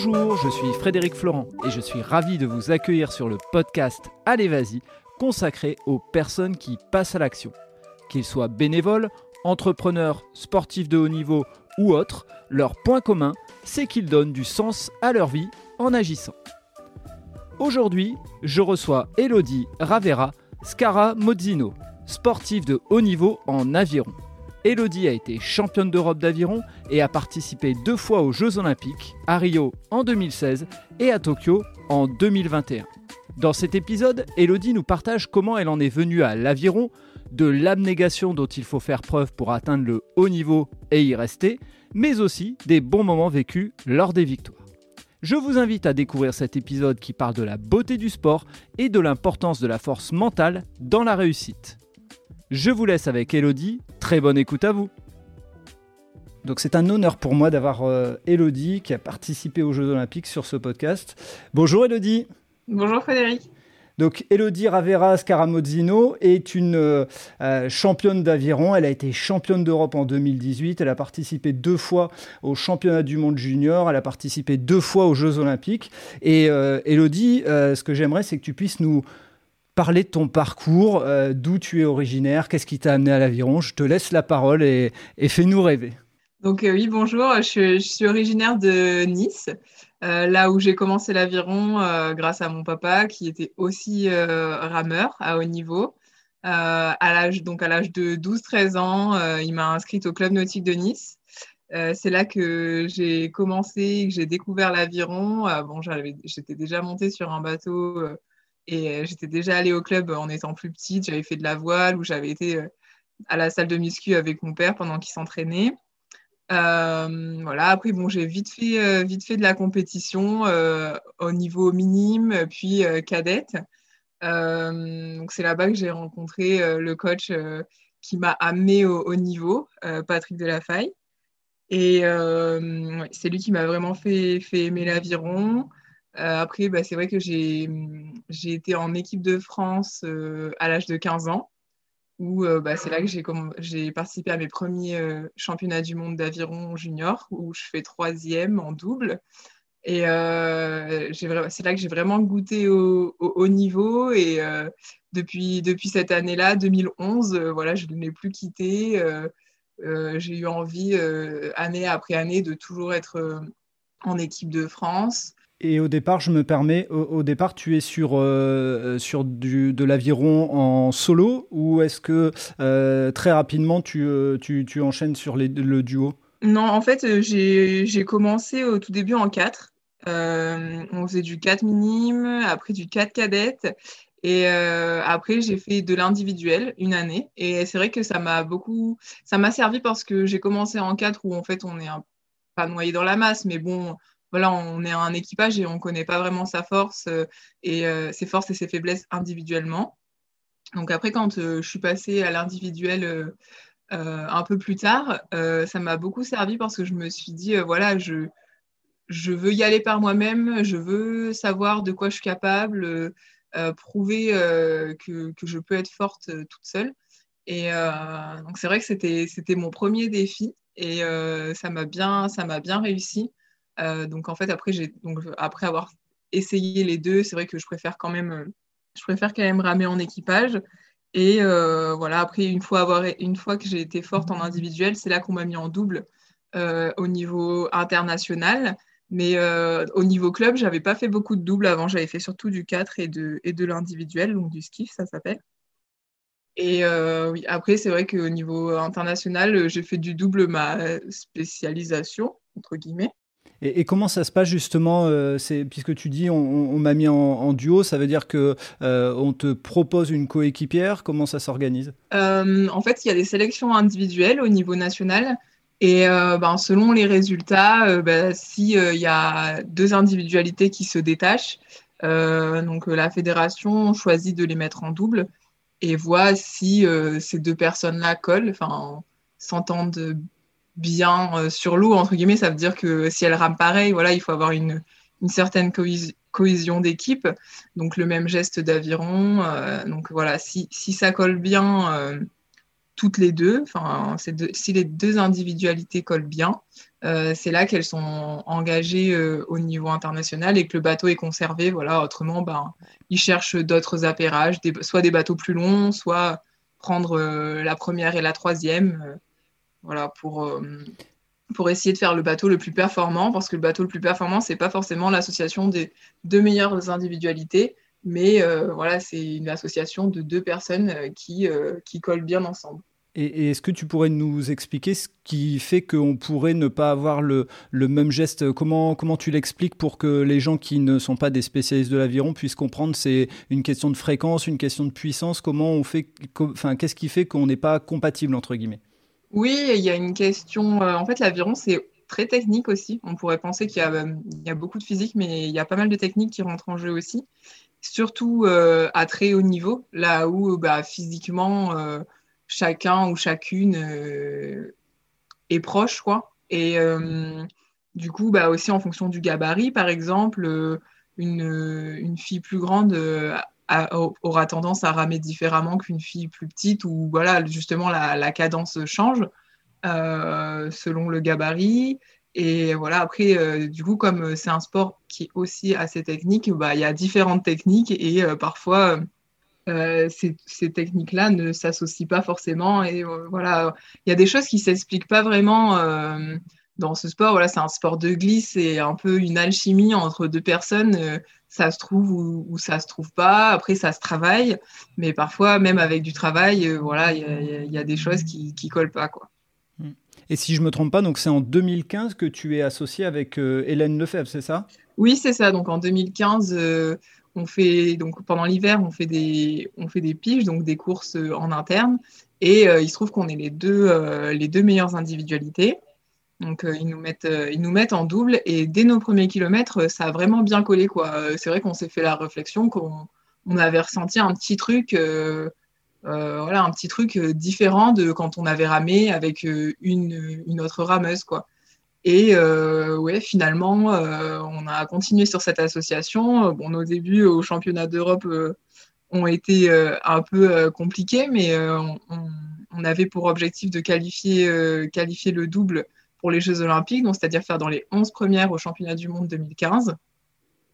Bonjour, je suis Frédéric Florent et je suis ravi de vous accueillir sur le podcast Allez Vas-y, consacré aux personnes qui passent à l'action. Qu'ils soient bénévoles, entrepreneurs, sportifs de haut niveau ou autres, leur point commun, c'est qu'ils donnent du sens à leur vie en agissant. Aujourd'hui, je reçois Elodie Ravera Scara Mozzino, sportive de haut niveau en aviron. Elodie a été championne d'Europe d'aviron et a participé deux fois aux Jeux Olympiques, à Rio en 2016 et à Tokyo en 2021. Dans cet épisode, Elodie nous partage comment elle en est venue à l'aviron, de l'abnégation dont il faut faire preuve pour atteindre le haut niveau et y rester, mais aussi des bons moments vécus lors des victoires. Je vous invite à découvrir cet épisode qui parle de la beauté du sport et de l'importance de la force mentale dans la réussite. Je vous laisse avec Elodie, très bonne écoute à vous. Donc c'est un honneur pour moi d'avoir euh, Elodie qui a participé aux Jeux Olympiques sur ce podcast. Bonjour Elodie. Bonjour Frédéric. Donc Elodie Ravera Scaramozzino est une euh, euh, championne d'aviron. Elle a été championne d'Europe en 2018. Elle a participé deux fois au championnat du monde junior. Elle a participé deux fois aux Jeux olympiques. Et Elodie, ce que j'aimerais, c'est que tu puisses nous parler de ton parcours, d'où tu es originaire, qu'est-ce qui t'a amené à l'aviron. Je te laisse la parole et, fais-nous rêver. Donc oui, bonjour, je, suis originaire de Nice. Euh, là où j'ai commencé l'aviron euh, grâce à mon papa qui était aussi euh, rameur à haut niveau. à l'âge donc à l'âge de 12-13 ans, il m'a inscrite au club nautique de Nice. c'est là que j'ai commencé, que j'ai découvert l'aviron. bon, j'étais déjà montée sur un bateau et j'étais déjà allée au club en étant plus petite. J'avais fait de la voile ou j'avais été à la salle de muscu avec mon père pendant qu'il s'entraînait. Euh, voilà. Après, bon, j'ai vite fait, euh, vite fait de la compétition euh, au niveau minime, puis cadette. donc, c'est là-bas que j'ai rencontré le coach qui m'a amené au, niveau, Patrick Delafaille. Et c'est lui qui m'a vraiment fait, fait aimer l'aviron. Après, bah, c'est vrai que j'ai été en équipe de France à l'âge de 15 ans où euh, bah, c'est là que j'ai participé à mes premiers euh, championnats du monde d'aviron junior, où je fais troisième en double. Et euh, c'est là que j'ai vraiment goûté au, haut niveau. Et depuis, depuis cette année-là, 2011, voilà, je ne l'ai plus quitté. j'ai eu envie, année après année, de toujours être en équipe de France. Et au départ, je me permets, au, départ, tu es sur, euh, sur du, de l'aviron en solo ou est-ce que euh, très rapidement tu, euh, tu, tu, enchaînes sur le duo? Non, en fait, j'ai commencé au tout début en 4. on faisait du 4 minime, après du 4 cadette. Et après, j'ai fait de l'individuel une année. Et c'est vrai que ça m'a beaucoup. Ça m'a servi parce que j'ai commencé en 4 où en fait, on est un, pas noyé dans la masse, mais bon voilà, on est un équipage et on ne connaît pas vraiment sa force euh, et euh, ses forces et ses faiblesses individuellement. Donc après, quand euh, je suis passée à l'individuel un peu plus tard, ça m'a beaucoup servi parce que je me suis dit, voilà, je, je veux y aller par moi-même, je veux savoir de quoi je suis capable, prouver que, que, je peux être forte toute seule. Et donc c'est vrai que c'était, c'était mon premier défi et ça m'a bien, ça m'a bien réussi. Euh, donc en fait, après, donc, après avoir essayé les deux, c'est vrai que je préfère quand même, je préfère quand même ramer en équipage. Et euh, voilà, après, une fois, avoir, une fois que j'ai été forte en individuel, c'est là qu'on m'a mis en double euh, au niveau international. Mais au niveau club, je n'avais pas fait beaucoup de doubles avant. J'avais fait surtout du 4 et de, et de l'individuel, donc du skiff, ça s'appelle. Et oui, après, c'est vrai qu'au niveau international, j'ai fait du double ma spécialisation, entre guillemets. Et, comment ça se passe justement euh, Puisque tu dis on, m'a mis en, duo, ça veut dire que euh, on te propose une coéquipière. Comment ça s'organise? Euh, En fait, il y a des sélections individuelles au niveau national. Et ben, selon les résultats, ben, s'il y a deux individualités qui se détachent, donc la fédération choisit de les mettre en double et voit si ces deux personnes-là collent, s'entendent bien euh, sur l'eau, entre guillemets, ça veut dire que si elle rame pareil, voilà, il faut avoir une, certaine cohésion d'équipe, donc le même geste d'aviron. Euh, donc voilà, si, ça colle bien, euh, toutes les deux, enfin, si les deux individualités collent bien, c'est là qu'elles sont engagées au niveau international et que le bateau est conservé. Voilà, autrement, ben, ils cherchent d'autres appairages, soit des bateaux plus longs, soit prendre la première et la troisième, voilà, pour, pour essayer de faire le bateau le plus performant, parce que le bateau le plus performant, c'est pas forcément l'association des deux meilleures individualités, mais voilà, c'est une association de deux personnes qui, qui collent bien ensemble. Et, est-ce que tu pourrais nous expliquer ce qui fait qu'on pourrait ne pas avoir le, même geste? Comment, comment tu l'expliques pour que les gens qui ne sont pas des spécialistes de l'aviron puissent comprendre? C'est une question de fréquence, une question de puissance. Comment on fait Enfin, qu'est-ce qui fait qu'on n'est pas compatible entre guillemets? Oui, il y a une question. Euh, en fait, l'aviron, c'est très technique aussi. On pourrait penser qu'il y, a beaucoup de physique, mais il y a pas mal de techniques qui rentrent en jeu aussi. Surtout euh, à très haut niveau, là où bah, physiquement. Euh, chacun ou chacune euh, est proche, quoi. Et euh, du coup, bah, aussi en fonction du gabarit, par exemple, euh, une, fille plus grande aura tendance à ramer différemment qu'une fille plus petite, où voilà, justement la, cadence change selon le gabarit. Et voilà, après, du coup, comme c'est un sport qui est aussi assez technique, bah, il y a différentes techniques et parfois euh, ces, techniques-là ne s'associent pas forcément. Et euh, voilà, il y a des choses qui s'expliquent pas vraiment euh, dans ce sport. Voilà, c'est un sport de glisse et un peu une alchimie entre deux personnes. ça se trouve ou, ça se trouve pas. Après, ça se travaille, mais parfois, même avec du travail, voilà, il y, a des choses qui, qui collent pas, quoi. Et si je me trompe pas, donc c'est en 2015 que tu es associé avec Hélène Lefebvre, c'est ça? Oui, c'est ça. Donc en 2015, on fait donc pendant l'hiver, on fait des on fait des piges, donc des courses euh, en interne. Et euh, il se trouve qu'on est les deux euh, les deux meilleures individualités. Donc ils nous mettent ils nous mettent en double et dès nos premiers kilomètres, ça a vraiment bien collé quoi. C'est vrai qu'on s'est fait la réflexion qu'on on avait ressenti un petit truc. voilà, un petit truc différent de quand on avait ramé avec une, une autre rameuse, quoi. Et euh, ouais, finalement, euh, on a continué sur cette association. Bon, nos débuts au championnat d'Europe euh, ont été un peu compliqués, mais on, avait pour objectif de qualifier, qualifier le double pour les Jeux Olympiques, c'est-à-dire faire dans les 11 premières au championnat du monde 2015.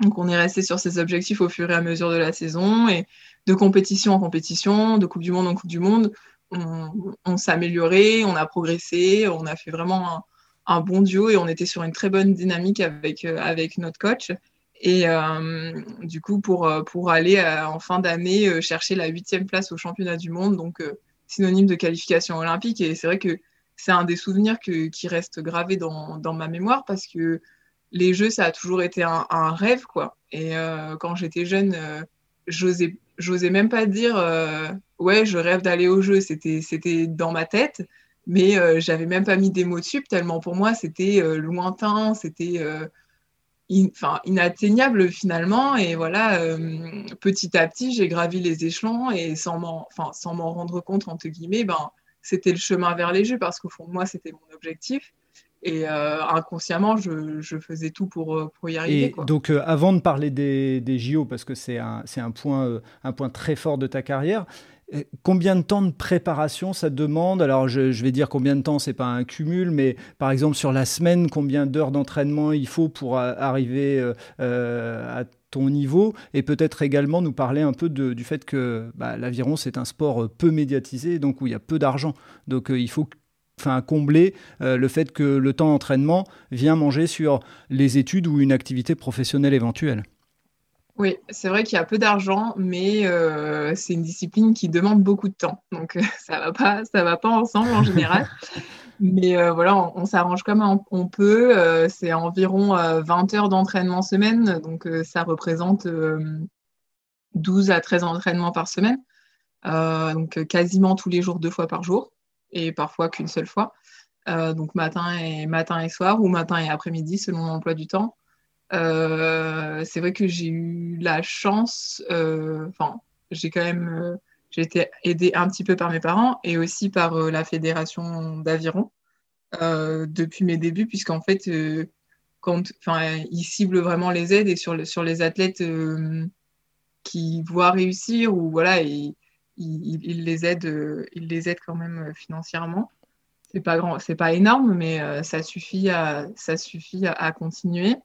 Donc on est resté sur ces objectifs au fur et à mesure de la saison et de compétition en compétition, de Coupe du Monde en Coupe du Monde. On, on s'est amélioré, on a progressé, on a fait vraiment un, un bon duo et on était sur une très bonne dynamique avec, euh, avec notre coach. Et euh, du coup, pour, euh, pour aller en fin d'année chercher la huitième place au championnat du monde, donc synonyme de qualification olympique. Et c'est vrai que c'est un des souvenirs qui reste gravé dans, dans, ma mémoire parce que les Jeux, ça a toujours été un, rêve, quoi. Et quand j'étais jeune, j'osais, j'osais même pas dire ouais, je rêve d'aller aux Jeux. C'était, dans ma tête mais euh, j'avais même pas mis des mots dessus tellement pour moi c'était euh, lointain, c'était euh, inatteignable finalement et voilà petit à petit j'ai gravi les échelons et sans m'en enfin sans m'en rendre compte entre guillemets ben c'était le chemin vers les jeux parce qu'au fond de moi c'était mon objectif et inconsciemment, je, je, faisais tout pour, pour y arriver. Et donc, avant de parler des, des JO, parce que c'est un, un, point, un point très fort de ta carrière, euh, combien de temps de préparation ça demande? Alors, je, vais dire combien de temps, c'est pas un cumul, mais par exemple sur la semaine, combien d'heures d'entraînement il faut pour arriver euh, euh, à ton niveau et peut-être également nous parler un peu du fait que bah, l'aviron c'est un sport peu médiatisé, donc où il y a peu d'argent. Donc il faut enfin combler le fait que le temps d'entraînement vient manger sur les études ou une activité professionnelle éventuelle. Oui, c'est vrai qu'il y a peu d'argent, mais euh, c'est une discipline qui demande beaucoup de temps. Donc, ça va pas, ça va pas ensemble en général. mais euh, voilà, on, s'arrange comme on, peut. Euh, c'est environ 20 heures d'entraînement semaine. Donc, ça représente 12 à 13 entraînements par semaine. donc, quasiment tous les jours, deux fois par jour. Et parfois qu'une seule fois. donc, matin et, matin et soir, ou matin et après-midi, selon l'emploi du temps. Euh, c'est vrai que j'ai eu la chance, euh, enfin, j'ai quand même, euh, j'ai été aidée un petit peu par mes parents et aussi par la fédération d'aviron depuis mes débuts, puisqu'en fait, enfin, ils ciblent vraiment les aides et sur, sur les athlètes qui voient réussir ou voilà, ils, il, les aide, il les aide quand même financièrement. C'est pas grand, c'est pas énorme, mais ça suffit à, ça suffit à, continuer.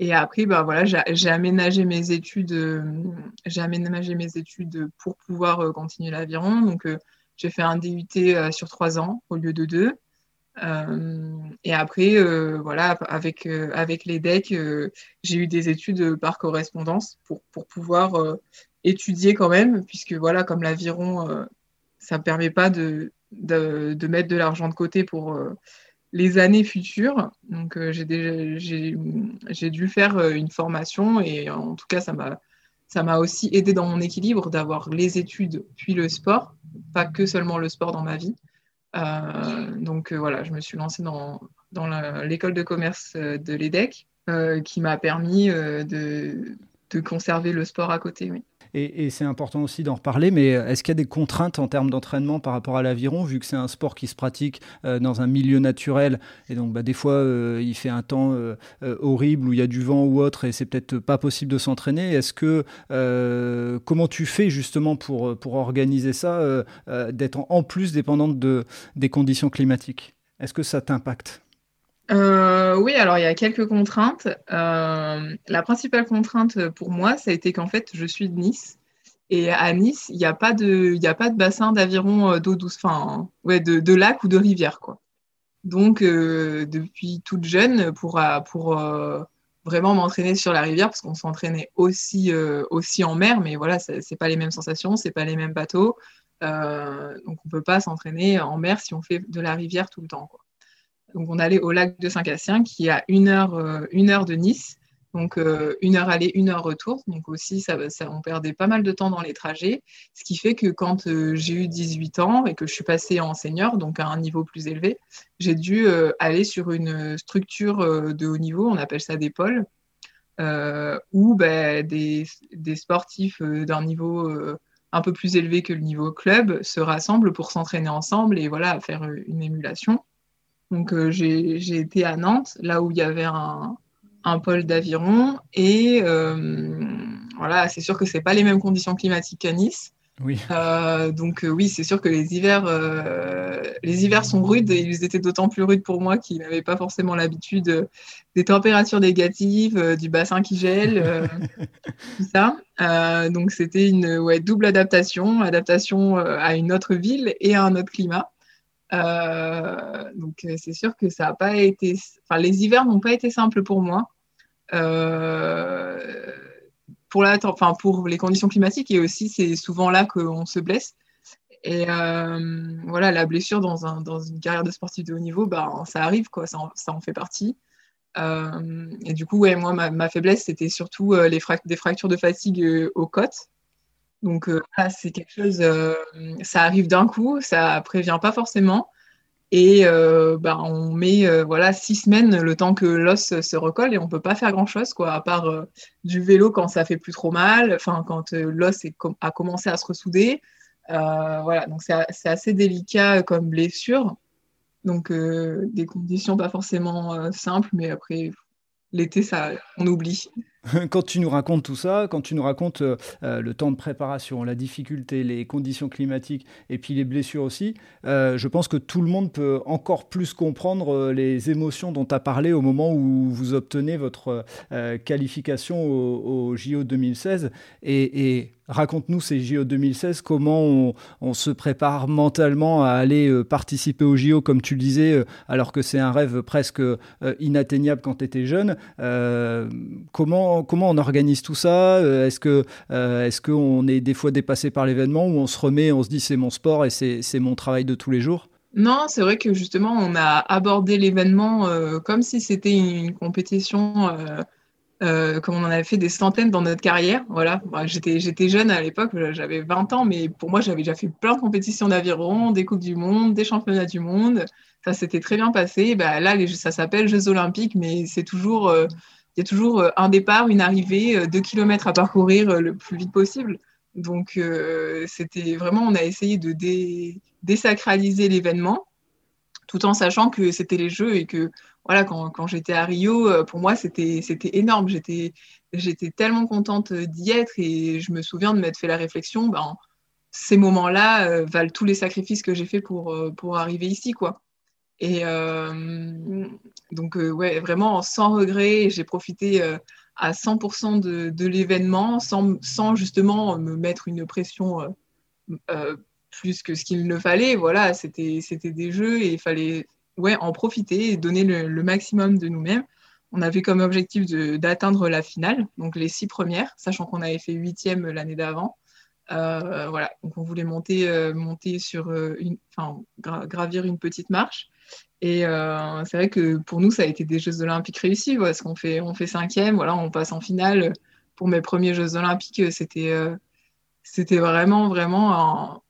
Et après, bah voilà, j'ai aménagé mes études, j'ai aménagé mes études pour pouvoir continuer l'aviron. Donc, j'ai fait un DUT sur trois ans au lieu de deux. Euh, et après, euh, voilà, avec, euh, avec les decks, j'ai eu des études par correspondance pour, pour pouvoir étudier quand même, puisque voilà, comme l'aviron, ça ne permet pas de, de, mettre de l'argent de côté pour les années futures. Donc, j'ai dû faire une formation et en tout cas, ça m'a aussi aidé dans mon équilibre d'avoir les études puis le sport, pas que seulement le sport dans ma vie. Euh, donc euh, voilà, je me suis lancée dans, l'école de commerce euh, de l'EDEC, qui m'a permis de, conserver le sport à côté. Et, c'est important aussi d'en reparler, mais est-ce qu'il y a des contraintes en termes d'entraînement par rapport à l'aviron, vu que c'est un sport qui se pratique dans un milieu naturel, et donc bah, des fois il fait un temps horrible où il y a du vent ou autre, et c'est peut-être pas possible de s'entraîner. Est-ce que comment tu fais justement pour, pour organiser ça, d'être en, plus dépendante de, des conditions climatiques? Est-ce que ça t'impacte? Oui, alors il y a quelques contraintes. Euh, la principale contrainte pour moi, ça a été qu'en fait, je suis de Nice. Et à Nice, il n'y a, pas de, a pas de bassin d'aviron euh, d'eau douce, enfin, ouais, de, de, lac ou de rivière. Quoi. Donc, euh, depuis toute jeune, pour, pour vraiment m'entraîner sur la rivière, parce qu'on s'entraînait aussi, aussi en mer, mais voilà, ce n'est pas les mêmes sensations, ce pas les mêmes bateaux. donc, on ne peut pas s'entraîner en mer si on fait de la rivière tout le temps. Quoi. Donc, on allait au lac de Saint-Cassien, qui est à une heure, euh, une heure de Nice. Donc, euh, une heure aller, une heure retour. Donc, aussi, ça, on perdait pas mal de temps dans les trajets. Ce qui fait que quand euh, j'ai eu 18 ans et que je suis passée en senior, donc à un niveau plus élevé, j'ai dû aller sur une structure de haut niveau, on appelle ça des pôles, où ben, des, des, sportifs d'un niveau un peu plus élevé que le niveau club se rassemblent pour s'entraîner ensemble et voilà, faire une émulation. Donc euh, j'ai été à Nantes, là où il y avait un, pôle d'aviron. Et euh, voilà, c'est sûr que ce pas les mêmes conditions climatiques qu'à Nice. Oui. Euh, donc oui, c'est sûr que les hivers, les hivers sont rudes et ils étaient d'autant plus rudes pour moi qui n'avais pas forcément l'habitude des températures négatives, du bassin qui gèle, tout ça. donc c'était une ouais, double adaptation, adaptation à une autre ville et à un autre climat. Euh, donc euh, c'est sûr que ça n'a pas été, enfin les hivers n'ont pas été simples pour moi. Euh, pour la, enfin pour les conditions climatiques et aussi c'est souvent là qu'on se blesse. Et voilà, la blessure dans, un, dans, une carrière de sportif de haut niveau, bah, ça arrive, quoi, ça, en, ça en fait partie. et du coup, ouais, moi, ma, ma faiblesse, c'était surtout les des fractures de fatigue aux côtes. Donc euh, c'est quelque chose, euh, ça arrive d'un coup, ça prévient pas forcément. Et euh, bah, on met voilà six semaines le temps que l'os se recolle et on peut pas faire grand chose quoi, à part du vélo quand ça fait plus trop mal, enfin quand l'os a commencé à se ressouder. voilà, donc c'est assez délicat comme blessure. Donc des conditions pas forcément simples, mais après l'été ça on oublie. quand tu nous racontes tout ça, quand tu nous racontes euh, euh, le temps de préparation, la difficulté, les conditions climatiques et puis les blessures aussi, euh, je pense que tout le monde peut encore plus comprendre les émotions dont tu as parlé au moment où vous obtenez votre qualification au, JO 2016. Et, Raconte-nous ces JO 2016, comment on, se prépare mentalement à aller participer aux JO, comme tu le disais, alors que c'est un rêve presque inatteignable quand tu étais jeune. comment comment, on organise tout ça euh, Est-ce que euh, est-ce qu'on est des fois dépassé par l'événement ou on se remet, on se dit c'est mon sport et c'est mon travail de tous les jours? Non, c'est vrai que justement, on a abordé l'événement euh, comme si c'était une compétition, comme on en avait fait des centaines dans notre carrière. Voilà, j'étais, jeune à l'époque, j'avais 20 ans, mais pour moi, j'avais déjà fait plein de compétitions d'aviron, des Coupes du Monde, des Championnats du Monde. Ça s'était très bien passé. Bah, là, ça s'appelle Jeux Olympiques, mais c'est toujours toujours euh, un départ, une arrivée, euh, deux kilomètres à parcourir euh, le plus vite possible. Donc, c'était vraiment, on a essayé de désacraliser l'événement, tout en sachant que c'était les Jeux et que, voilà, quand, j'étais à Rio, pour moi, c'était énorme. J'étais tellement contente d'y être et je me souviens de m'être fait la réflexion, ben, ces moments-là valent tous les sacrifices que j'ai fait pour, pour arriver ici, quoi. Et donc, ouais, vraiment sans regret, j'ai profité à 100% de, l'événement sans, sans, justement me mettre une pression plus que ce qu'il ne fallait. Voilà, c'était des jeux et il fallait ouais, en profiter et donner le, maximum de nous-mêmes. On avait comme objectif d'atteindre la finale, donc les six premières, sachant qu'on avait fait huitième l'année d'avant. Euh, voilà, donc on voulait monter, euh, monter sur euh, une, enfin, gravir une petite marche. Et c'est vrai que pour nous, ça a été des Jeux olympiques réussis, parce qu'on fait, on fait cinquième, voilà, on passe en finale. Pour mes premiers Jeux olympiques, c'était, c'était vraiment, vraiment un,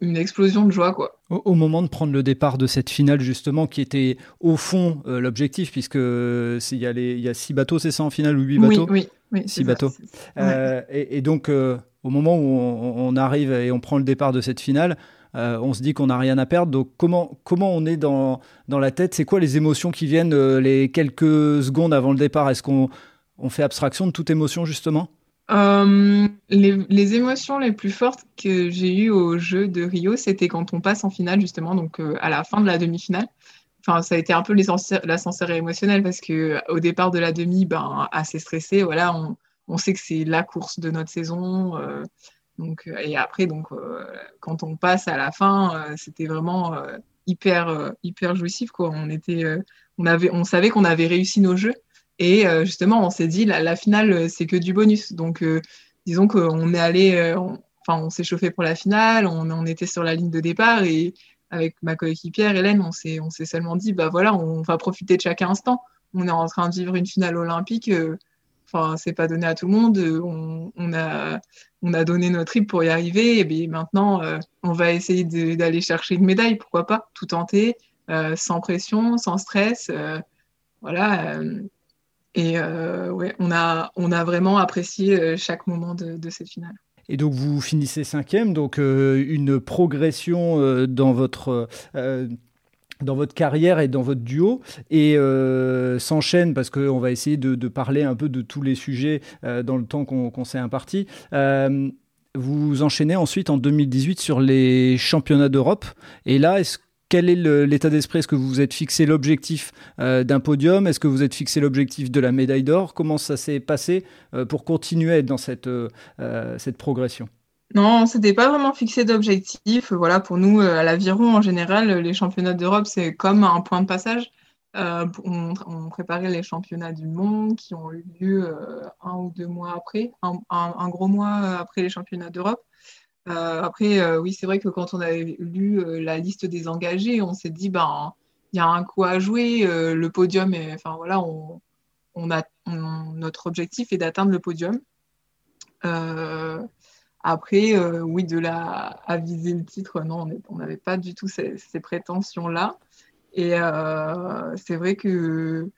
une explosion de joie. Quoi. Au, moment de prendre le départ de cette finale, justement, qui était au fond euh, l'objectif, puisque il y, a y a six bateaux, c'est ça en finale, ou huit bateaux? Oui, oui, six bateaux. Euh, et, donc, euh, au moment où on, arrive et on prend le départ de cette finale, on se dit qu'on n'a rien à perdre. Donc, comment, comment on est dans, dans la tête? C'est quoi les émotions qui viennent les quelques secondes avant le départ? Est-ce qu'on on fait abstraction de toute émotion, justement? Euh, les, émotions les plus fortes que j'ai eues au jeu de Rio, c'était quand on passe en finale, justement, donc euh, à la fin de la demi-finale. Enfin, ça a été un peu l'ascenseur émotionnel parce que au départ de la demi, ben, assez stressé, voilà, on, on sait que c'est la course de notre saison. Euh, et après, donc, quand on passe à la fin, c'était vraiment hyper, hyper jouissif. Quoi. On, était, on, avait, on savait qu'on avait réussi nos jeux. Et euh, justement, on s'est dit, la, finale, euh, c'est que du bonus. Donc, euh, disons qu'on est allé, enfin, on s'est chauffé pour la finale, on, était sur la ligne de départ et avec ma coéquipière Hélène, on s'est, on s'est seulement dit, bah voilà, on va profiter de chaque instant. On est en train de vivre une finale olympique. Enfin, c'est pas donné à tout le monde. On, a, on a donné notre trip pour y arriver. Et bien maintenant, on va essayer d'aller chercher une médaille, pourquoi pas, tout tenter, sans pression, sans stress. voilà. Et euh, ouais, on a, on a vraiment apprécié euh, chaque moment de, cette finale. Et donc vous finissez cinquième, donc euh, une progression dans votre dans votre carrière et dans votre duo et s'enchaîne parce qu'on va essayer de, parler un peu de tous les sujets dans le temps qu'on s'est imparti. vous enchaînez ensuite en 2018 sur les championnats d'Europe et là quel est l'état d'esprit? Est-ce que vous vous êtes fixé l'objectif euh, d'un podium? Est-ce que vous êtes fixé l'objectif de la médaille d'or? Comment ça s'est passé euh, pour continuer dans cette, euh, cette progression? Non, on s'était pas vraiment fixé d'objectif. Voilà, pour nous, à l'aviron en général, les championnats d'Europe, c'est comme un point de passage. on, préparait les championnats du monde qui ont eu lieu un ou deux mois après, un gros mois après les championnats d'Europe. Euh, après, euh, oui, c'est vrai que quand on avait lu euh, la liste des engagés, on s'est dit, ben, il y a un coup à jouer, le podium, enfin voilà, notre objectif est d'atteindre le podium. Après, oui, de la à viser le titre, non, on n'avait pas du tout ces, prétentions-là. Et c'est vrai que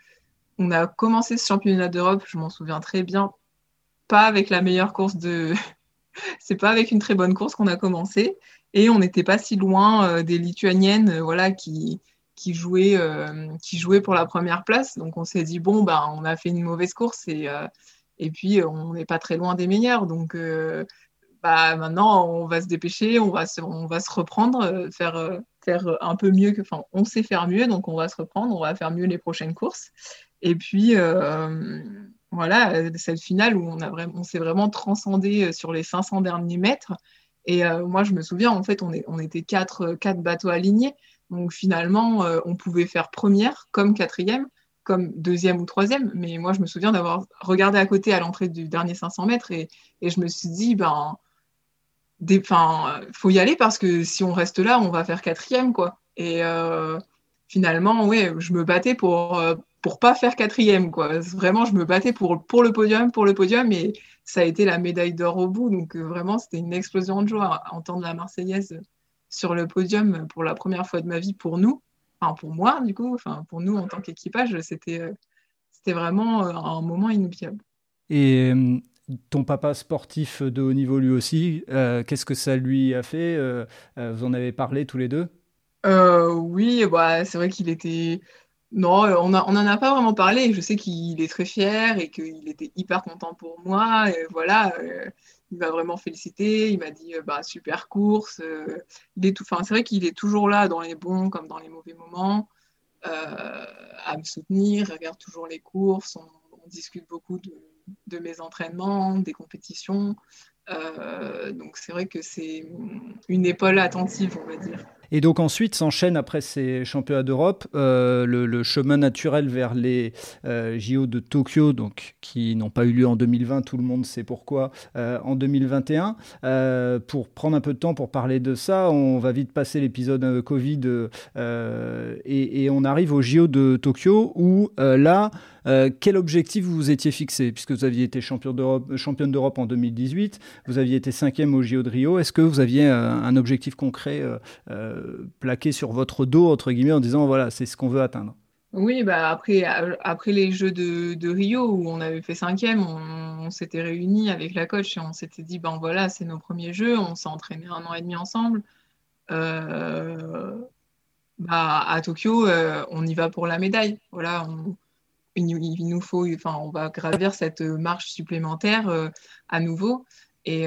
on a commencé ce championnat d'Europe, je m'en souviens très bien, pas avec la meilleure course de, c'est pas avec une très bonne course qu'on a commencé. Et on n'était pas si loin euh, des Lituaniennes euh, voilà, qui, jouaient, euh, qui jouaient pour la première place. Donc on s'est dit, bon, bah, on a fait une mauvaise course et, et puis on n'est pas très loin des meilleurs. Donc bah, maintenant, on va se dépêcher, on va se, on va se reprendre, faire, faire un peu mieux. Enfin, on sait faire mieux, donc on va se reprendre, on va faire mieux les prochaines courses. Et puis voilà, euh, cette finale où on, a vraiment, on s'est vraiment transcendé euh, sur les 500 derniers mètres. Et euh, moi, je me souviens, en fait, on, est, on était quatre, quatre, bateaux alignés. Donc finalement, on pouvait faire première comme quatrième, comme deuxième ou troisième. Mais moi, je me souviens d'avoir regardé à côté à l'entrée du dernier 500 mètres et, et je me suis dit, ben, il faut y aller parce que si on reste là, on va faire quatrième, quoi. Et finalement, oui, je me battais pour, pour pas faire quatrième. Quoi. Vraiment, je me battais pour, pour le podium, pour le podium, et ça a été la médaille d'or au bout. Donc euh, vraiment, c'était une explosion de joie entendre la Marseillaise sur le podium pour la première fois de ma vie pour nous, enfin pour moi du coup, enfin pour nous en tant qu'équipage, c'était euh, c'était vraiment euh, un moment inoubliable. Et ton papa sportif de haut niveau lui aussi, qu'est-ce que ça lui a fait Vous en avez parlé tous les deux? Oui, bah, c'est vrai qu'il était non, on n'en a pas vraiment parlé. Je sais qu'il est très fier et qu'il était hyper content pour moi. Voilà, il m'a vraiment félicité. Il m'a dit bah, super course. il est tout, c'est vrai qu'il est toujours là dans les bons comme dans les mauvais moments, à me soutenir. Il regarde toujours les courses. On, discute beaucoup de, de, mes entraînements, des compétitions. donc c'est vrai que c'est une épaule attentive, on va dire. Et donc ensuite s'enchaîne après ces championnats d'Europe euh, le, chemin naturel vers les euh, JO de Tokyo, donc qui n'ont pas eu lieu en 2020, tout le monde sait pourquoi, euh, en 2021. pour prendre un peu de temps pour parler de ça, on va vite passer l'épisode Covid et, et, on arrive aux JO de Tokyo où là, quel objectif vous vous étiez fixé Puisque vous aviez été champion championne d'Europe en 2018, vous aviez été cinquième au JO de Rio. Est-ce que vous aviez un objectif concret plaqué sur votre dos, entre guillemets, en disant voilà, c'est ce qu'on veut atteindre? Oui, bah après, après les Jeux de, Rio, où on avait fait cinquième, on, s'était réunis avec la coach et on s'était dit ben voilà, c'est nos premiers Jeux, on s'est entraîné un an et demi ensemble. Euh, bah, à Tokyo, euh, on y va pour la médaille. Voilà, il, nous faut, enfin, on va gravir cette marche supplémentaire euh, à nouveau. Et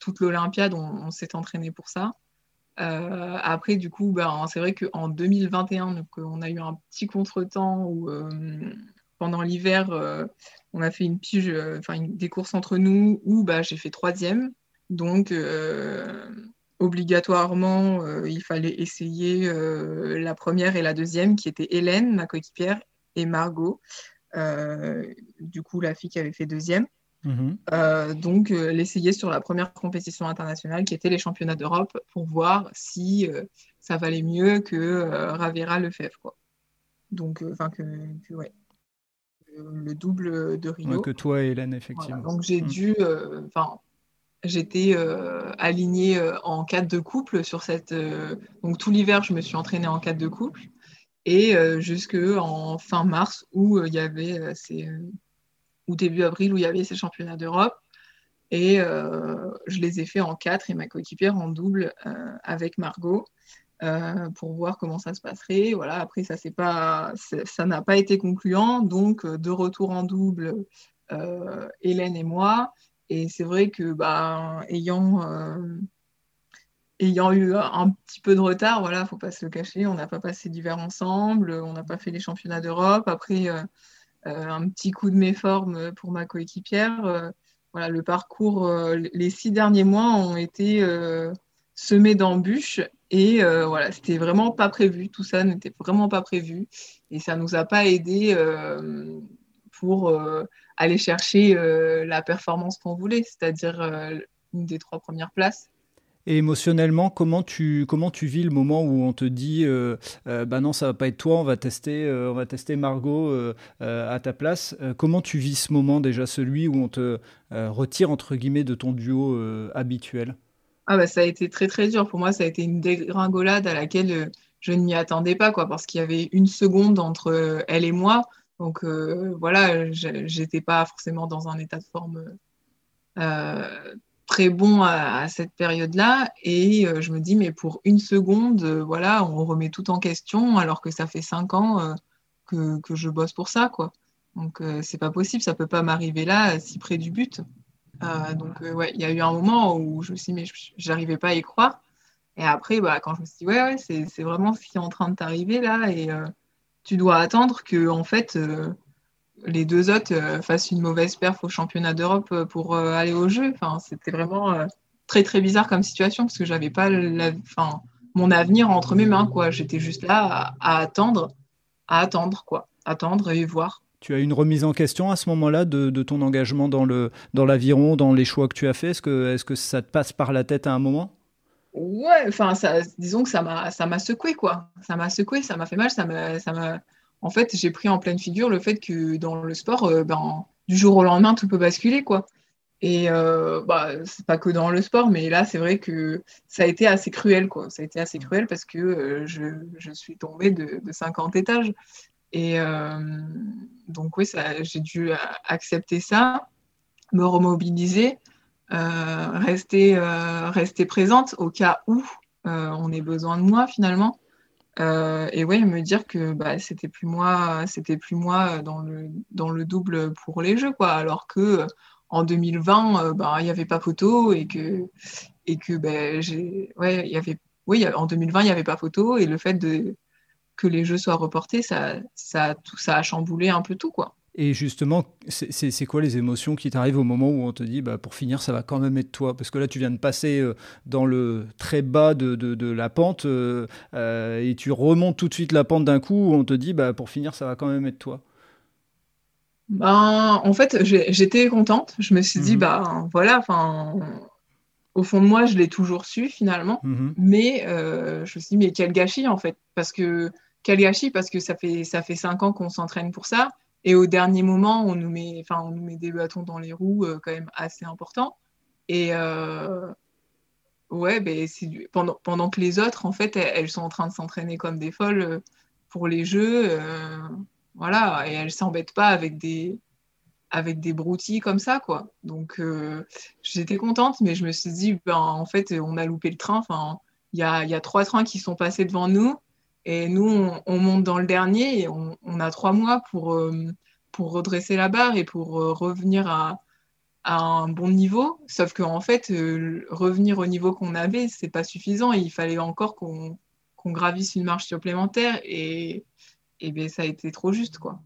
toute l'Olympiade, on s'est entraîné pour ça. Euh, après, du coup, ben, c'est vrai qu'en 2021, donc, euh, on a eu un petit contretemps où euh, pendant l'hiver, on a fait une pige, enfin des courses entre nous où bah, j'ai fait troisième. Donc, obligatoirement, il fallait essayer la première et la deuxième, qui étaient Hélène, ma coéquipière, et Margot, du coup, la fille qui avait fait deuxième. Mhm. Euh, donc, euh, l'essayer sur la première compétition internationale qui était les championnats d'Europe pour voir si euh, ça valait mieux que Ravera Lefebvre. Quoi. Donc, enfin, que, ouais, le double de Rio. que toi et Hélène, effectivement. donc, j'ai mhm. dû, enfin, j'étais alignée en cadre de couple sur cette. donc, tout l'hiver, je me suis entraînée en cadre de couple et jusque en fin mars où il y avait ces ou début avril où il y avait ces championnats d'Europe. Et euh, je les ai fait en quatre et ma coéquipière en double euh, avec Margot euh, pour voir comment ça se passerait. Voilà, après, ça pas, n'a pas été concluant. Donc, de retour en double, Hélène et moi. Et c'est vrai que, bah, ayant, ayant eu un petit peu de retard, voilà, faut pas se le cacher, on n'a pas passé l'hiver ensemble, on n'a pas fait les championnats d'Europe. Après, euh, un petit coup de méforme pour ma coéquipière. Euh, voilà, le parcours, euh, les six derniers mois ont été semés d'embûches et voilà, c'était vraiment pas prévu. Tout ça n'était vraiment pas prévu et ça nous a pas aidé pour aller chercher la performance qu'on voulait, c'est-à-dire une des trois premières places. Et émotionnellement, comment tu, comment tu vis le moment où on te dit euh, euh, bah non, ça va pas être toi, on va tester, euh, on va tester Margot à ta place. comment tu vis ce moment déjà, celui où on te retire entre guillemets de ton duo habituel? Ah bah, Ça a été très très dur. Pour moi, ça a été une dégringolade à laquelle je ne m'y attendais pas, quoi, parce qu'il y avait une seconde entre elle et moi. Donc voilà, j'étais pas forcément dans un état de forme très bon à, cette période-là. Et euh, je me dis, mais pour une seconde, euh, voilà, on remet tout en question alors que ça fait cinq ans euh, que, que, je bosse pour ça, quoi. Donc c'est pas possible, ça peut pas m'arriver là, si près du but. donc ouais, il y a eu un moment où je me suis dit, mais j'arrivais pas à y croire. Et après, bah, quand je me suis dit, ouais, ouais, c'est vraiment ce qui est en train de t'arriver là, et tu dois attendre que, en fait, les deux autres euh, fassent une mauvaise perf au championnat d'Europe euh, pour euh, aller au jeu. Enfin, c'était vraiment très très bizarre comme situation parce que j'avais pas la, enfin, mon avenir entre mes mains quoi. J'étais juste là à, attendre, à attendre quoi, attendre et voir. Tu as une remise en question à ce moment-là de, ton engagement dans le dans l'aviron, dans les choix que tu as fait. Est-ce que est-ce que ça te passe par la tête à un moment? Ouais, enfin, disons que ça m'a ça m'a secoué quoi. Ça m'a secoué, ça m'a fait mal, ça m'a ça m'a en fait, j'ai pris en pleine figure le fait que dans le sport, euh, ben, du jour au lendemain, tout peut basculer, quoi. Et euh, bah, c'est pas que dans le sport, mais là, c'est vrai que ça a été assez cruel, quoi. Ça a été assez cruel parce que euh, je, suis tombée de, 50 étages. Et donc, oui, j'ai dû accepter ça, me remobiliser, rester, rester présente au cas où on ait besoin de moi, finalement. Et ouais, me dire que bah, c'était plus moi, c'était plus moi dans le, dans le double pour les jeux, quoi. Alors que en 2020, bah, il n'y avait pas photo et que, et que bah, j'ai, ouais, y avait, oui, en 2020, il n'y avait pas photo et le fait que les jeux soient reportés, ça, ça, tout, ça a chamboulé un peu tout, quoi. Et justement, c'est quoi les émotions qui t'arrivent au moment où on te dit, bah, pour finir, ça va quand même être toi? Parce que là, tu viens de passer euh, dans le très bas de, de, la pente euh, euh, et tu remontes tout de suite la pente d'un coup où on te dit, bah, pour finir, ça va quand même être toi. Ben, en fait, j'étais contente. Je me suis dit, mmh bah voilà, enfin, au fond de moi, je l'ai toujours su finalement. Mmh mais je me suis dit, mais quel gâchis en fait. Parce que, quel gâchis, parce que ça fait, ça fait cinq ans qu'on s'entraîne pour ça. Et au dernier moment, on nous met, enfin, on nous met des bâtons dans les roues euh, quand même assez importants. Et euh, ouais, ben, pendant, pendant que les autres, en fait, elles, sont en train de s'entraîner comme des folles euh, pour les jeux. voilà, et elles s'embêtent pas avec des, avec des broutilles comme ça, quoi. Donc, j'étais contente, mais je me suis dit, ben, en fait, on a loupé le train. Enfin, il y a, y a trois trains qui sont passés devant nous. Et nous, on, monte dans le dernier et on, a trois mois pour, euh, pour redresser la barre et pour euh, revenir à, un bon niveau. Sauf qu'en en fait, euh, revenir au niveau qu'on avait, c'est pas suffisant. il fallait encore qu'on gravisse une marche supplémentaire. Et, et ben, ça a été trop juste. Quoi.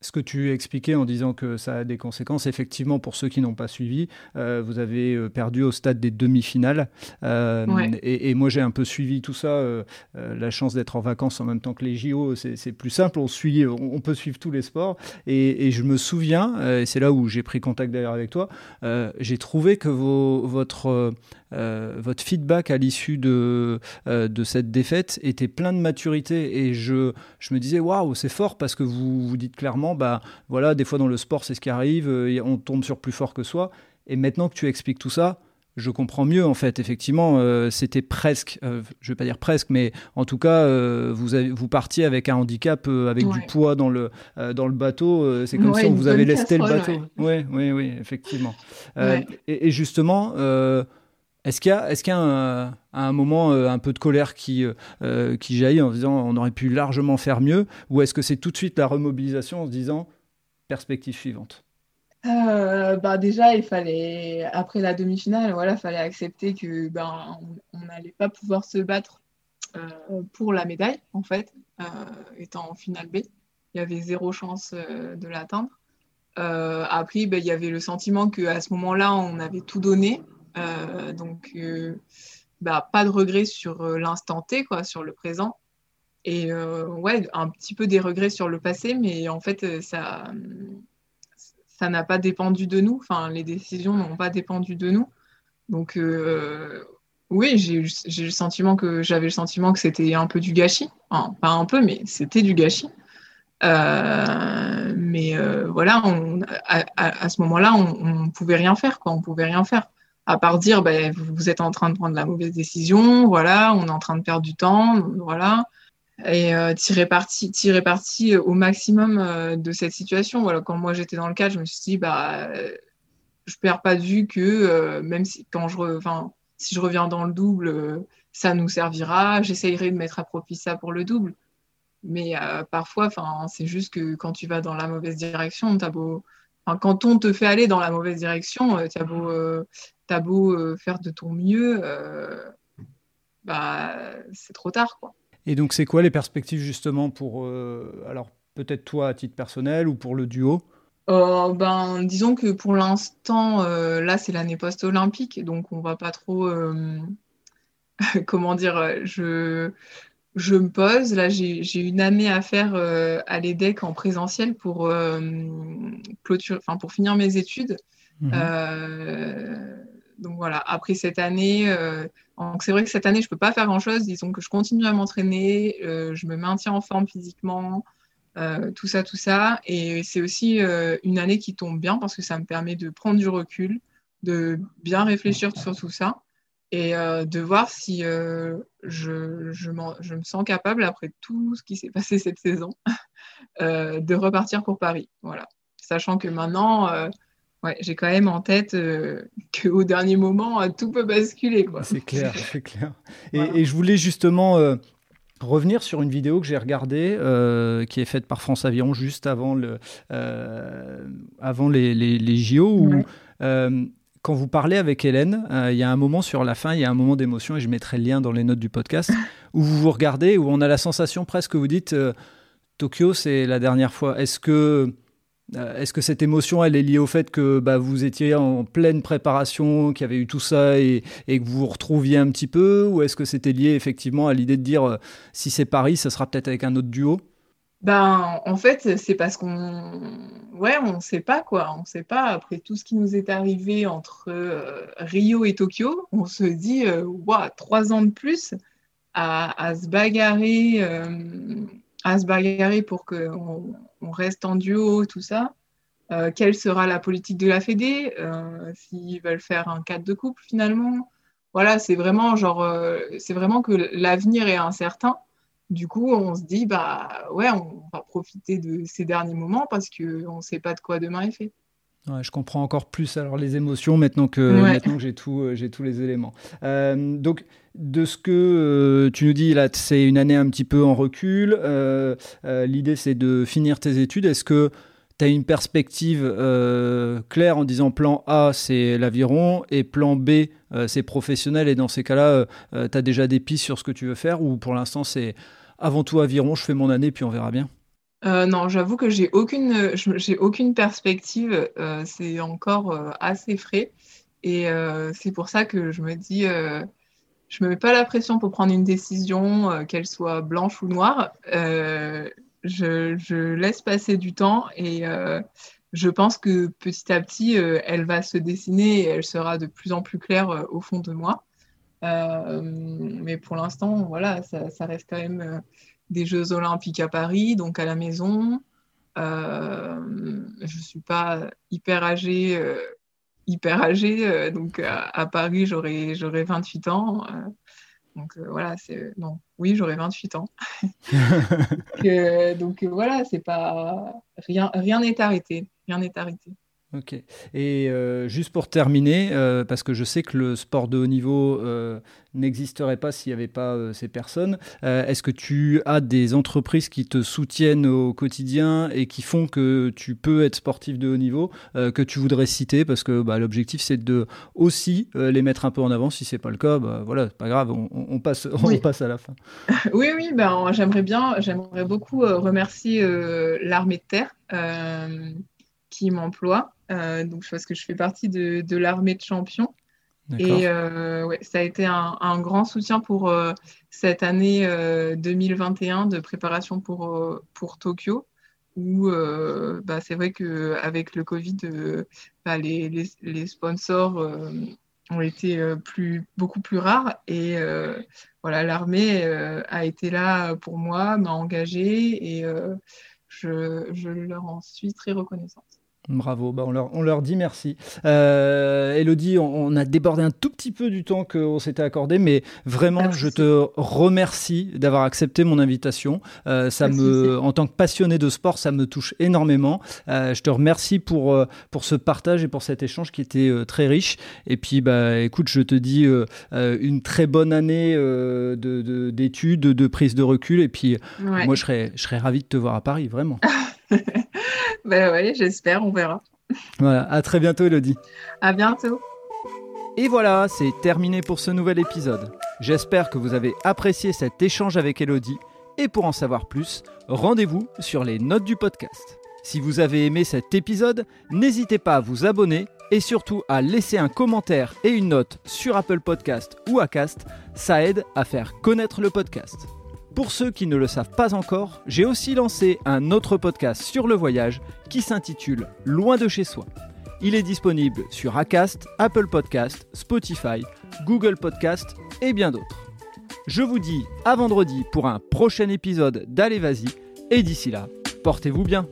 Ce que tu expliquais en disant que ça a des conséquences, effectivement, pour ceux qui n'ont pas suivi, euh, vous avez euh, perdu au stade des demi-finales. Euh, et, moi, j'ai un peu suivi tout ça. la chance d'être en vacances en même temps que les JO, c'est plus simple. On, suit, on, peut suivre tous les sports. Et, je me souviens, et c'est là où j'ai pris contact d'ailleurs avec toi, j'ai trouvé que vos, votre votre feedback à l'issue de, de cette défaite était plein de maturité et je, je me disais waouh c'est fort parce que vous vous dites clairement bah voilà des fois dans le sport c'est ce qui arrive euh, on tombe sur plus fort que soi et maintenant que tu expliques tout ça je comprends mieux en fait. Effectivement, c'était presque, je vais pas dire presque, mais en tout cas, vous, avez, vous partiez avec un handicap, avec du poids dans le, dans le bateau. c'est comme si on vous avait laissé le bateau. Oui, oui, oui, effectivement. Et, et, justement, est-ce qu'il y a, est-ce qu'il y a un, moment euh, un peu de colère qui, euh, euh, qui jaillit en disant on aurait pu largement faire mieux Ou est-ce que c'est tout de suite la remobilisation en se disant perspective suivante? Bah déjà, il fallait, après la demi-finale, voilà, fallait accepter que ben, on n'allait pas pouvoir se battre pour la médaille, en fait, étant en finale B. Il y avait zéro chance de l'atteindre. après, ben, il y avait le sentiment qu'à ce moment-là, on avait tout donné, donc, euh, bah, pas de regrets sur euh, l'instant T, quoi, sur le présent. Et ouais, un petit peu des regrets sur le passé, mais en fait, ça ça n'a pas dépendu de nous. Enfin, les décisions n'ont pas dépendu de nous. Donc, oui, j'ai le sentiment que j'avais le sentiment que c'était un peu du gâchis. Enfin, pas un peu, mais c'était du gâchis. mais voilà, à, ce moment-là, on ne pouvait rien faire. Quoi. On pouvait rien faire à part dire ben, vous êtes en train de prendre la mauvaise décision, on est en train de perdre du temps, voilà, et euh, tirer parti, tirer parti au maximum euh, de cette situation. Quand moi j'étais dans le cadre, je me suis dit bah je perds pas de vue que euh, même si quand je, si je reviens dans le double, ça nous servira. J'essayerai de mettre à profit ça pour le double, mais parfois, c'est juste que quand tu vas dans la mauvaise direction, t'as beau quand on te fait aller dans la mauvaise direction, tu as beau, t'as beau euh, faire de ton mieux, euh, bah, c'est trop tard. Quoi. Et donc, c'est quoi les perspectives justement pour, euh, alors peut-être toi à titre personnel ou pour le duo? Ben, disons que pour l'instant, là, c'est l'année post-olympique, donc on va pas trop, comment dire, je, je me pose. Là, j'ai une année à faire à l'EDEC en présentiel pour, clôture, pour finir mes études. Mmh donc voilà, après cette année, euh, c'est vrai que cette année, je ne peux pas faire grand-chose. Disons que je continue à m'entraîner, euh, je me maintiens en forme physiquement, euh, tout ça, tout ça. Et c'est aussi une année qui tombe bien parce que ça me permet de prendre du recul, de bien réfléchir sur tout ça et de voir si je, je, je, me sens capable, après tout ce qui s'est passé cette saison, de repartir pour Paris. Voilà. Sachant que maintenant ouais, j'ai quand même en tête euh, qu'au dernier moment, euh, tout peut basculer. C'est clair, c'est clair. Et, je voulais justement, euh, revenir sur une vidéo que j'ai regardée, euh, qui est faite par France Aviron juste avant, le, avant les, les, JO, où quand vous parlez avec Hélène, il y a un moment sur la fin, il y a un moment d'émotion, et je mettrai le lien dans les notes du podcast, où vous vous regardez, où on a la sensation presque, vous dites, Tokyo, c'est la dernière fois. Est-ce que est-ce que cette émotion, elle est liée au fait que bah, vous étiez en pleine préparation, qu'il y avait eu tout ça et, que vous vous retrouviez un petit peu Ou est-ce que c'était lié effectivement à l'idée de dire euh, si c'est Paris, ça sera peut-être avec un autre duo? Ben, en fait, c'est parce qu'on ouais, on ne sait pas quoi. On ne sait pas. Après tout ce qui nous est arrivé entre euh, Rio et Tokyo, on se dit, trois ans de plus à, se bagarrer à se bagarrer pour qu'on on reste en duo, tout ça. Euh, quelle sera la politique de la Fédé euh, S'ils veulent faire un cadre de couple finalement? Voilà, c'est vraiment genre, euh, c'est vraiment que l'avenir est incertain. Du coup, on se dit bah ouais, on va profiter de ces derniers moments parce qu'on ne sait pas de quoi demain est fait je comprends encore plus alors les émotions maintenant que, maintenant que j'ai tout, euh, j'ai tous les éléments. Donc, de ce que euh, tu nous dis là, c'est une année un petit peu en recul. L'idée, c'est de finir tes études. Est-ce que tu as une perspective claire en disant plan A, c'est l'aviron, et plan B, c'est professionnel, et dans ces cas-là, tu as déjà des pistes sur ce que tu veux faire, ou pour l'instant, c'est avant tout aviron, je fais mon année, puis on verra bien? Euh, non, j'avoue que j'ai aucune, j'ai aucune perspective. Euh, c'est encore euh, assez frais. Et c'est pour ça que je me dis, je me mets pas la pression pour prendre une décision, qu'elle soit blanche ou noire. Je, laisse passer du temps et je pense que petit à petit, elle va se dessiner et elle sera de plus en plus claire au fond de moi. mais pour l'instant, voilà, ça, ça, reste quand même des Jeux Olympiques à Paris, donc à la maison. Euh, je ne suis pas hyper âgée, euh, hyper âgée euh, donc à, Paris, j'aurai 28 ans. donc voilà, c'est non, oui, j'aurai 28 ans. donc voilà, c'est pas rien, rien n'est arrêté, rien n'est arrêté. Ok. Et euh, juste pour terminer, euh, parce que je sais que le sport de haut niveau euh, n'existerait pas s'il n'y avait pas ces personnes, est-ce que tu as des entreprises qui te soutiennent au quotidien et qui font que tu peux être sportif de haut niveau, que tu voudrais citer? Parce que bah, l'objectif, c'est de aussi les mettre un peu en avant. Si c'est pas le cas, bah, voilà, pas grave, on, passe, on passe à la fin. oui, oui, ben, j'aimerais bien, j'aimerais beaucoup remercier l'armée de terre qui m'emploie. Euh, donc, parce que je fais partie de, l'armée de champions. Et euh, ouais, ça a été un, grand soutien pour euh, cette année 2021 de préparation pour, pour Tokyo, où bah, c'est vrai qu'avec le Covid, bah, les, les, les, sponsors ont été plus, beaucoup plus rares. Et voilà, l'armée a été là pour moi, m'a engagée et je, je leur en suis très reconnaissante. Bravo, bah on, leur, on, leur, dit merci. Euh, Elodie, on, a débordé un tout petit peu du temps qu'on s'était accordé, mais vraiment, je te remercie d'avoir accepté mon invitation. Euh, ça me, en tant que passionné de sport, ça me touche énormément. Euh, je te remercie pour, euh, pour ce partage et pour cet échange qui était euh, très riche. Et puis, bah, écoute, je te dis une très bonne année d'études, de, de, prise de recul. Et puis, moi, je serais, je serais ravi de te voir à Paris, vraiment. ben oui, j'espère, on verra. Voilà, à très bientôt Elodie. À bientôt. Et voilà, c'est terminé pour ce nouvel épisode. J'espère que vous avez apprécié cet échange avec Elodie. Et pour en savoir plus, rendez-vous sur les notes du podcast. Si vous avez aimé cet épisode, n'hésitez pas à vous abonner et surtout à laisser un commentaire et une note sur Apple Podcast ou Acast. Ça aide à faire connaître le podcast. Pour ceux qui ne le savent pas encore, j'ai aussi lancé un autre podcast sur le voyage qui s'intitule Loin de chez soi. Il est disponible sur Acast, Apple Podcast, Spotify, Google Podcast et bien d'autres. Je vous dis à vendredi pour un prochain épisode d'Allez Vas-y et d'ici là, portez-vous bien.